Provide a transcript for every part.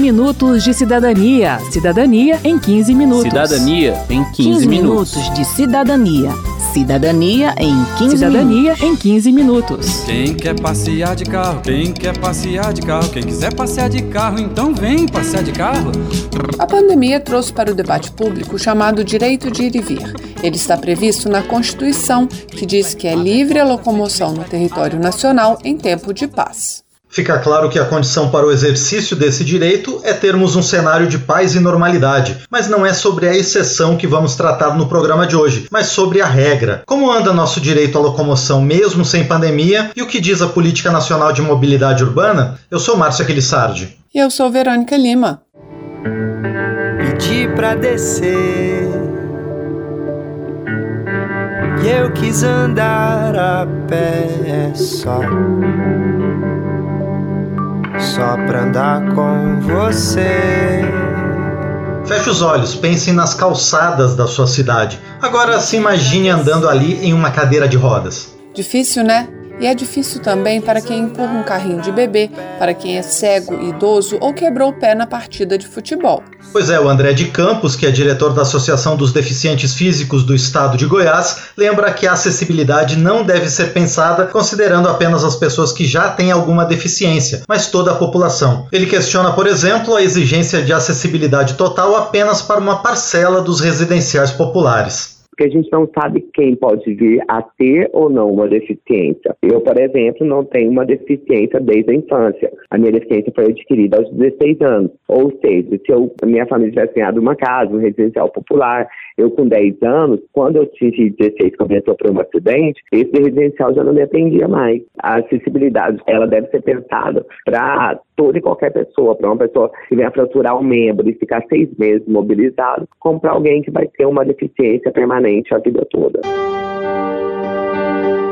minutos de cidadania. Cidadania em 15 minutos. Cidadania em 15, 15 minutos de cidadania. Cidadania em 15 Cidadania em 15 minutos. Quem quer passear de carro, quem quer passear de carro, quem quiser passear de carro, então vem passear de carro. A pandemia trouxe para o debate público o chamado direito de ir e vir. Ele está previsto na Constituição, que diz que é livre a locomoção no território nacional em tempo de paz. Fica claro que a condição para o exercício desse direito é termos um cenário de paz e normalidade, mas não é sobre a exceção que vamos tratar no programa de hoje, mas sobre a regra. Como anda nosso direito à locomoção mesmo sem pandemia e o que diz a Política Nacional de Mobilidade Urbana? Eu sou Márcio Aquilissardi. E eu sou Verônica Lima. Pedi pra descer e eu quis andar a pé só só pra andar com você. Feche os olhos, pense nas calçadas da sua cidade. Agora se imagine andando ali em uma cadeira de rodas. Difícil, né? E é difícil também para quem empurra um carrinho de bebê, para quem é cego, idoso ou quebrou o pé na partida de futebol. Pois é, o André de Campos, que é diretor da Associação dos Deficientes Físicos do Estado de Goiás, lembra que a acessibilidade não deve ser pensada considerando apenas as pessoas que já têm alguma deficiência, mas toda a população. Ele questiona, por exemplo, a exigência de acessibilidade total apenas para uma parcela dos residenciais populares porque a gente não sabe quem pode vir a ter ou não uma deficiência. Eu, por exemplo, não tenho uma deficiência desde a infância. A minha deficiência foi adquirida aos 16 anos. Ou seja, se eu, minha família tivesse ganhado uma casa, um residencial popular, eu com 10 anos, quando eu tive 16, começou por um acidente, esse residencial já não me atendia mais. A acessibilidade, ela deve ser pensada para toda e qualquer pessoa, para uma pessoa que venha fraturar um membro e ficar seis meses mobilizado, como para alguém que vai ter uma deficiência permanente a vida toda.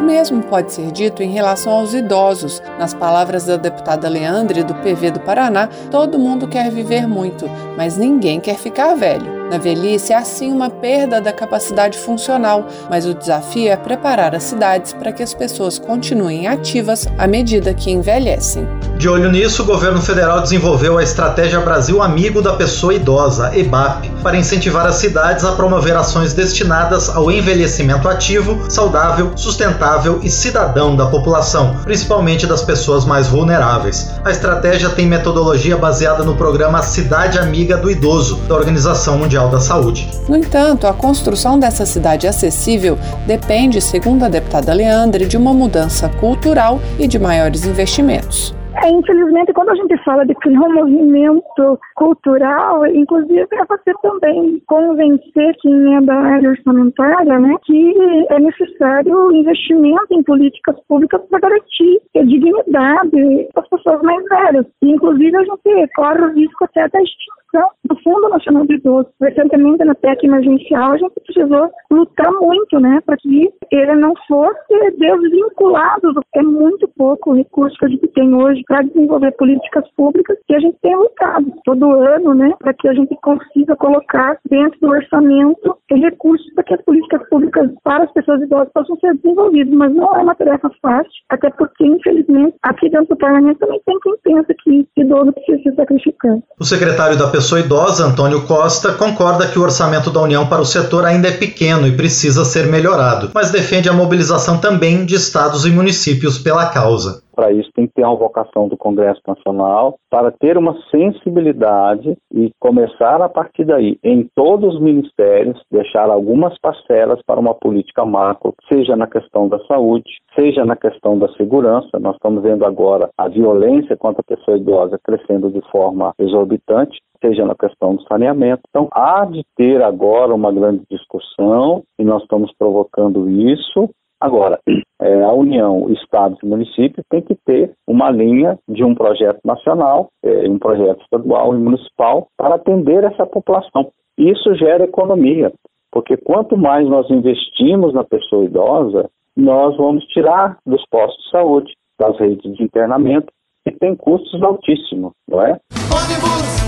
O mesmo pode ser dito em relação aos idosos. Nas palavras da deputada Leandre, do PV do Paraná, todo mundo quer viver muito, mas ninguém quer ficar velho. Na velhice, há sim uma perda da capacidade funcional, mas o desafio é preparar as cidades para que as pessoas continuem ativas à medida que envelhecem. De olho nisso, o governo federal desenvolveu a Estratégia Brasil Amigo da Pessoa Idosa, EBAP, para incentivar as cidades a promover ações destinadas ao envelhecimento ativo, saudável, sustentável e cidadão da população, principalmente das pessoas mais vulneráveis. A estratégia tem metodologia baseada no programa Cidade Amiga do Idoso, da Organização Mundial Mundial da Saúde. No entanto, a construção dessa cidade acessível depende, segundo a deputada Leandre, de uma mudança cultural e de maiores investimentos. É, infelizmente, quando a gente fala de criar um movimento cultural, inclusive é você também convencer quem é da área orçamentária né, que é necessário investimento em políticas públicas para garantir a dignidade das pessoas mais velhas. E, inclusive, a gente corre o risco até da extinção do Fundo Nacional do Idoso. Recentemente, na PEC emergencial, a gente precisou lutar muito, né, para que ele não fosse desvinculado. É muito pouco o recurso que a gente tem hoje para desenvolver políticas públicas e a gente tem lutado todo ano, né, para que a gente consiga colocar dentro do orçamento recursos para que as políticas públicas para as pessoas idosas possam ser desenvolvidas, mas não é uma tarefa fácil, até porque, infelizmente, aqui dentro do parlamento também tem quem pensa que idoso precisa se sacrificar. O secretário da pessoa idosa, Antônio Costa, concorda que o orçamento da União para o setor ainda é pequeno e precisa ser melhorado, mas defende a mobilização também de estados e municípios pela causa. Para isso, tem que ter uma vocação do Congresso Nacional para ter uma sensibilidade e começar a partir daí, em todos os ministérios, deixar algumas parcelas para uma política macro, seja na questão da saúde, seja na questão da segurança. Nós estamos vendo agora a violência contra a pessoa idosa crescendo de forma exorbitante seja na questão do saneamento. Então, há de ter agora uma grande discussão e nós estamos provocando isso Agora, é, a União, Estados e municípios tem que ter uma linha de um projeto nacional, é, um projeto estadual e municipal para atender essa população. Isso gera economia, porque quanto mais nós investimos na pessoa idosa, nós vamos tirar dos postos de saúde, das redes de internamento, que tem custos altíssimos, não é? Ônibus!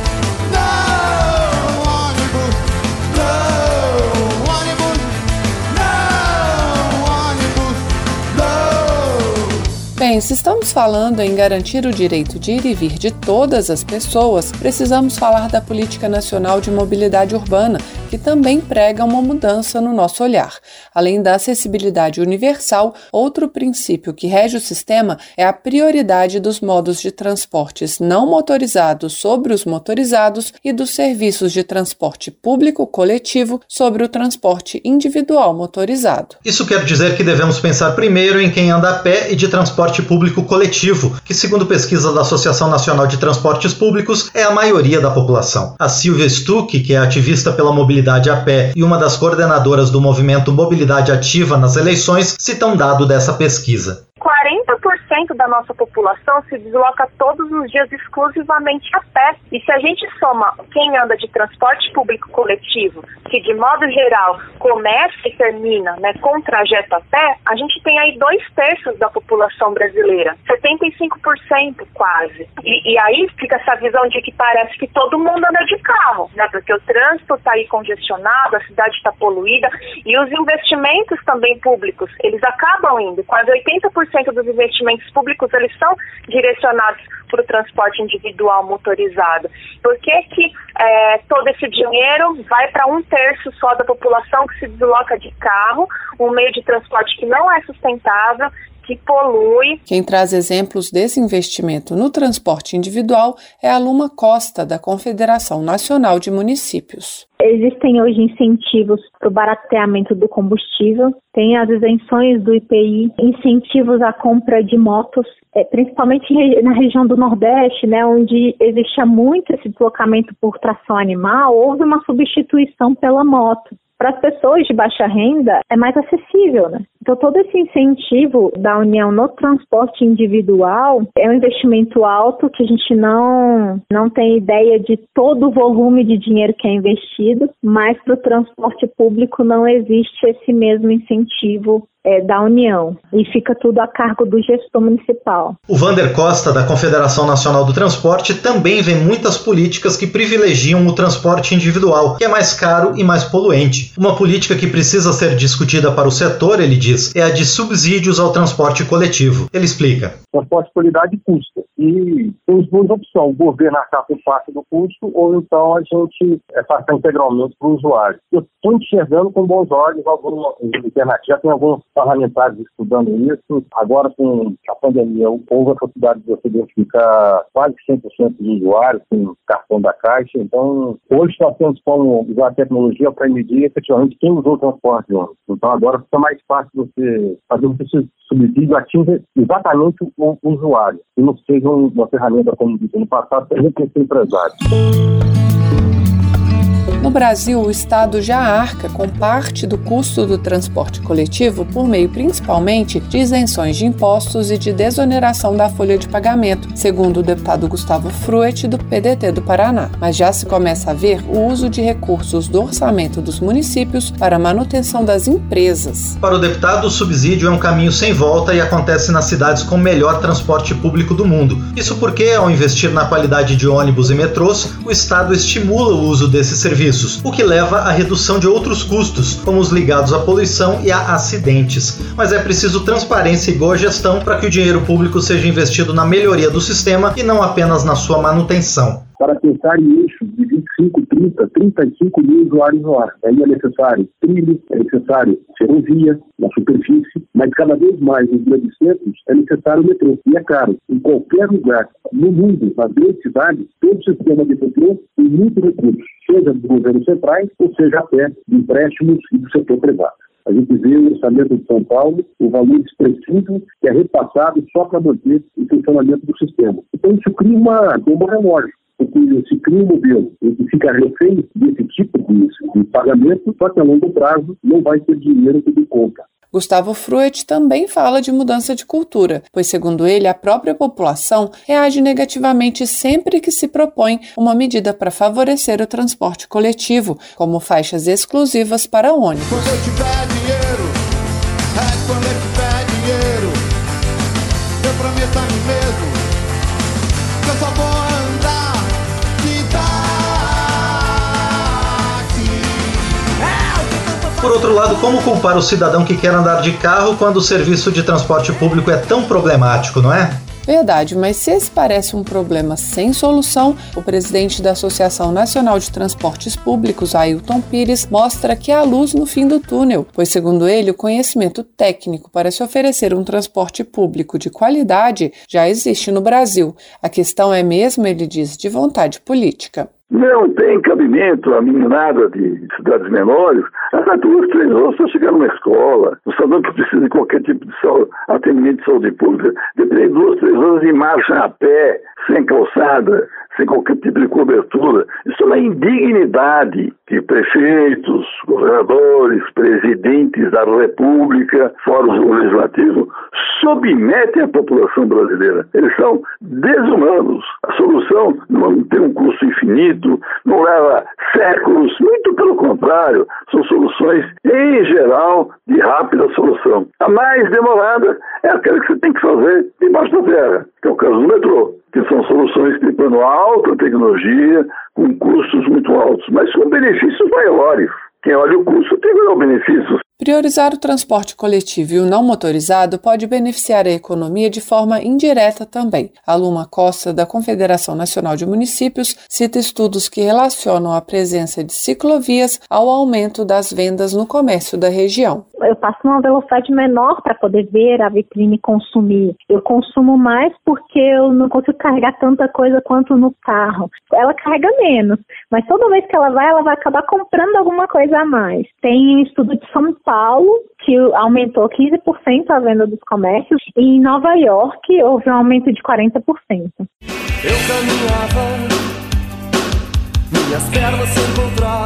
Bem, se estamos falando em garantir o direito de ir e vir de todas as pessoas, precisamos falar da Política Nacional de Mobilidade Urbana, que também prega uma mudança no nosso olhar. Além da acessibilidade universal, outro princípio que rege o sistema é a prioridade dos modos de transportes não motorizados sobre os motorizados e dos serviços de transporte público coletivo sobre o transporte individual motorizado. Isso quer dizer que devemos pensar primeiro em quem anda a pé e de transporte público coletivo, que, segundo pesquisa da Associação Nacional de Transportes Públicos, é a maioria da população. A Silvia Stuck, que é ativista pela mobilidade a pé e uma das coordenadoras do movimento Mobilidade Ativa nas eleições, cita um dado dessa pesquisa. 40% da nossa população se desloca todos os dias exclusivamente a pé. E se a gente soma quem anda de transporte público coletivo, que de modo geral começa e termina né, com trajeto a pé, a gente tem aí dois terços da população brasileira, 75% quase. E, e aí fica essa visão de que parece que todo mundo anda de carro, né? Porque o trânsito está aí congestionado, a cidade está poluída e os investimentos também públicos, eles acabam indo. Quase 80% dos investimentos públicos eles são direcionados para o transporte individual motorizado. Por que, que é, todo esse dinheiro vai para um terço só da população que se desloca de carro, um meio de transporte que não é sustentável, que polui. Quem traz exemplos desse investimento no transporte individual é a Luma Costa, da Confederação Nacional de Municípios. Existem hoje incentivos para o barateamento do combustível, tem as isenções do IPI, incentivos à compra de motos, é, principalmente na região do Nordeste, né, onde existia muito esse deslocamento por tração animal, houve uma substituição pela moto para as pessoas de baixa renda é mais acessível, né? Então todo esse incentivo da União no transporte individual é um investimento alto que a gente não não tem ideia de todo o volume de dinheiro que é investido, mas para o transporte público não existe esse mesmo incentivo é, da União e fica tudo a cargo do gestor municipal. O Vander Costa, da Confederação Nacional do Transporte, também vê muitas políticas que privilegiam o transporte individual, que é mais caro e mais poluente. Uma política que precisa ser discutida para o setor, ele diz, é a de subsídios ao transporte coletivo. Ele explica. Transporte de qualidade custa. E temos duas opções: o governo arcar por parte do custo ou então a gente é, passar integralmente para o usuário. Eu estou enxergando com bons olhos alguma alternativa, tem alguns parlamentares estudando isso. Agora, com a pandemia, houve a possibilidade de você identificar quase 100% dos usuários com cartão da Caixa. Então, hoje nós temos como usar a tecnologia para medir efetivamente quem usou o transporte. Então, agora fica mais fácil você fazer com que esse subsídio exatamente o, usuário e não seja uma ferramenta, como disse no passado, para enriquecer empresários. No Brasil, o Estado já arca com parte do custo do transporte coletivo por meio principalmente de isenções de impostos e de desoneração da folha de pagamento, segundo o deputado Gustavo Fruet, do PDT do Paraná. Mas já se começa a ver o uso de recursos do orçamento dos municípios para manutenção das empresas. Para o deputado, o subsídio é um caminho sem volta e acontece nas cidades com o melhor transporte público do mundo. Isso porque, ao investir na qualidade de ônibus e metrôs, o Estado estimula o uso desses serviços serviços, o que leva à redução de outros custos, como os ligados à poluição e a acidentes. Mas é preciso transparência e boa gestão para que o dinheiro público seja investido na melhoria do sistema e não apenas na sua manutenção para pensar em eixos de 25, 30, 35 mil usuários no ar. Aí é necessário trilho, é necessário ferrovia na superfície, mas cada vez mais nos grandes centros é necessário metrô. E é caro. Em qualquer lugar no mundo, nas grandes cidades, todo o sistema de metrô tem muitos recursos, seja dos governos centrais ou seja até de empréstimos e do setor privado. A gente vê o orçamento de São Paulo, o valor expressivo que é repassado só para manter o funcionamento do sistema. Então isso cria uma bomba relógio porque se cria um modelo que fica refém desse tipo de, de pagamento, só que a longo prazo não vai ter dinheiro que dê conta. Gustavo Fruet também fala de mudança de cultura, pois, segundo ele, a própria população reage negativamente sempre que se propõe uma medida para favorecer o transporte coletivo, como faixas exclusivas para ônibus. Por outro lado, como culpar o cidadão que quer andar de carro quando o serviço de transporte público é tão problemático, não é? Verdade, mas se esse parece um problema sem solução, o presidente da Associação Nacional de Transportes Públicos, Ailton Pires, mostra que há luz no fim do túnel, pois, segundo ele, o conhecimento técnico para se oferecer um transporte público de qualidade já existe no Brasil. A questão é mesmo, ele diz, de vontade política. Não tem cabimento a meninada de cidades menores andar duas, três horas para chegar numa escola. O cidadão que precisa de qualquer tipo de saúde, atendimento de saúde pública, depende de duas, três horas de marcha a pé, sem calçada, sem qualquer tipo de cobertura. Isso é uma indignidade que prefeitos, governadores, presidentes da República, fora o legislativo, submetem a população brasileira. Eles são desumanos. A solução não tem um custo infinito, não leva séculos, muito pelo contrário, são soluções, em geral, de rápida solução. A mais demorada é aquela que você tem que fazer debaixo da terra, que é o caso do metrô que são soluções que plano alta tecnologia, com custos muito altos, mas com benefícios maiores. Quem olha o custo tem o benefício. Priorizar o transporte coletivo e o não motorizado pode beneficiar a economia de forma indireta também. A Luma Costa, da Confederação Nacional de Municípios, cita estudos que relacionam a presença de ciclovias ao aumento das vendas no comércio da região eu passo numa velocidade menor para poder ver a vitrine consumir. Eu consumo mais porque eu não consigo carregar tanta coisa quanto no carro. Ela carrega menos, mas toda vez que ela vai, ela vai acabar comprando alguma coisa a mais. Tem estudo de São Paulo que aumentou 15% a venda dos comércios e em Nova York houve um aumento de 40%. Eu caminhava, minhas pernas se encontravam,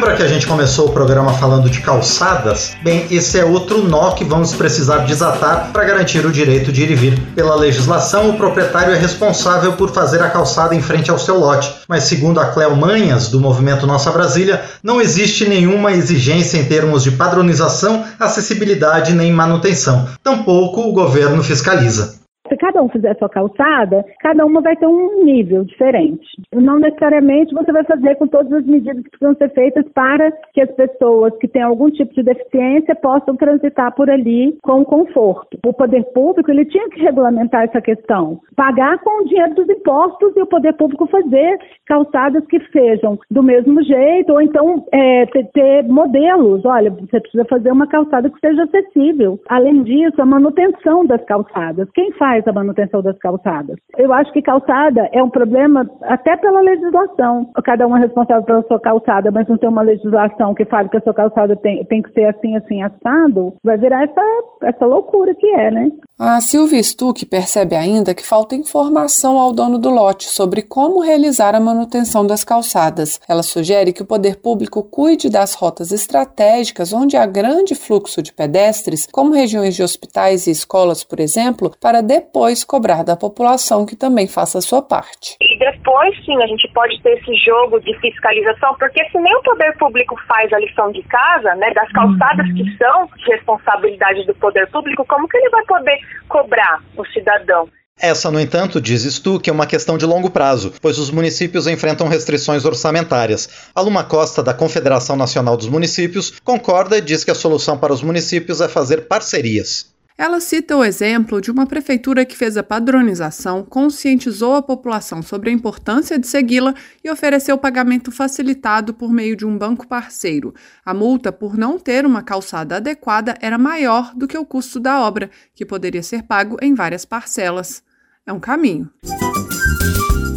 Lembra que a gente começou o programa falando de calçadas? Bem, esse é outro nó que vamos precisar desatar para garantir o direito de ir e vir. Pela legislação, o proprietário é responsável por fazer a calçada em frente ao seu lote, mas segundo a Cleo Manhas, do movimento Nossa Brasília, não existe nenhuma exigência em termos de padronização, acessibilidade nem manutenção. Tampouco o governo fiscaliza se cada um fizer sua calçada, cada uma vai ter um nível diferente. Não necessariamente você vai fazer com todas as medidas que precisam ser feitas para que as pessoas que têm algum tipo de deficiência possam transitar por ali com conforto. O poder público ele tinha que regulamentar essa questão, pagar com o dinheiro dos impostos e o poder público fazer calçadas que sejam do mesmo jeito ou então é, ter modelos. Olha, você precisa fazer uma calçada que seja acessível. Além disso, a manutenção das calçadas. Quem faz faz a manutenção das calçadas. Eu acho que calçada é um problema até pela legislação. Cada um é responsável pela sua calçada, mas não tem uma legislação que fale que a sua calçada tem, tem que ser assim, assim, assado, vai virar essa, essa loucura que é, né? A Silvia Stuck percebe ainda que falta informação ao dono do lote sobre como realizar a manutenção das calçadas. Ela sugere que o poder público cuide das rotas estratégicas onde há grande fluxo de pedestres, como regiões de hospitais e escolas, por exemplo, para depois depois cobrar da população que também faça a sua parte. E depois, sim, a gente pode ter esse jogo de fiscalização, porque se nem o poder público faz a lição de casa, né, das calçadas uhum. que são responsabilidade do poder público, como que ele vai poder cobrar o cidadão? Essa, no entanto, dizes tu, que é uma questão de longo prazo, pois os municípios enfrentam restrições orçamentárias. A Luma Costa, da Confederação Nacional dos Municípios, concorda e diz que a solução para os municípios é fazer parcerias. Ela cita o exemplo de uma prefeitura que fez a padronização, conscientizou a população sobre a importância de segui-la e ofereceu pagamento facilitado por meio de um banco parceiro. A multa por não ter uma calçada adequada era maior do que o custo da obra, que poderia ser pago em várias parcelas. É um caminho.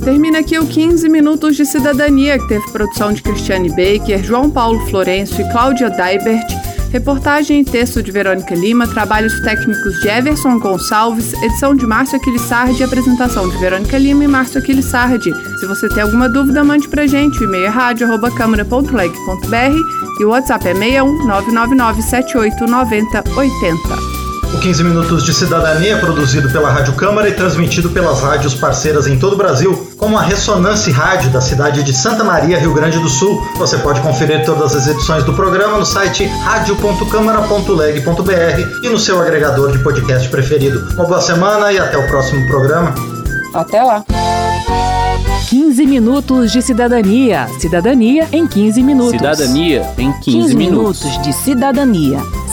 Termina aqui o 15 Minutos de Cidadania, que teve produção de Cristiane Baker, João Paulo Florencio e Cláudia Daibert. Reportagem e texto de Verônica Lima, trabalhos técnicos de Everson Gonçalves, edição de Márcio Aquilissardi e apresentação de Verônica Lima e Márcio Aquilissardi. Se você tem alguma dúvida, mande pra gente. O e-mail é rádio.câmara.leg.br e o WhatsApp é 61 999 78 90 80. O 15 Minutos de Cidadania é produzido pela Rádio Câmara e transmitido pelas rádios parceiras em todo o Brasil, como a Ressonância Rádio da cidade de Santa Maria, Rio Grande do Sul. Você pode conferir todas as edições do programa no site radio.câmara.leg.br e no seu agregador de podcast preferido. Uma boa semana e até o próximo programa. Até lá! 15 minutos de cidadania. Cidadania em 15 minutos. Cidadania em 15, 15 minutos de cidadania.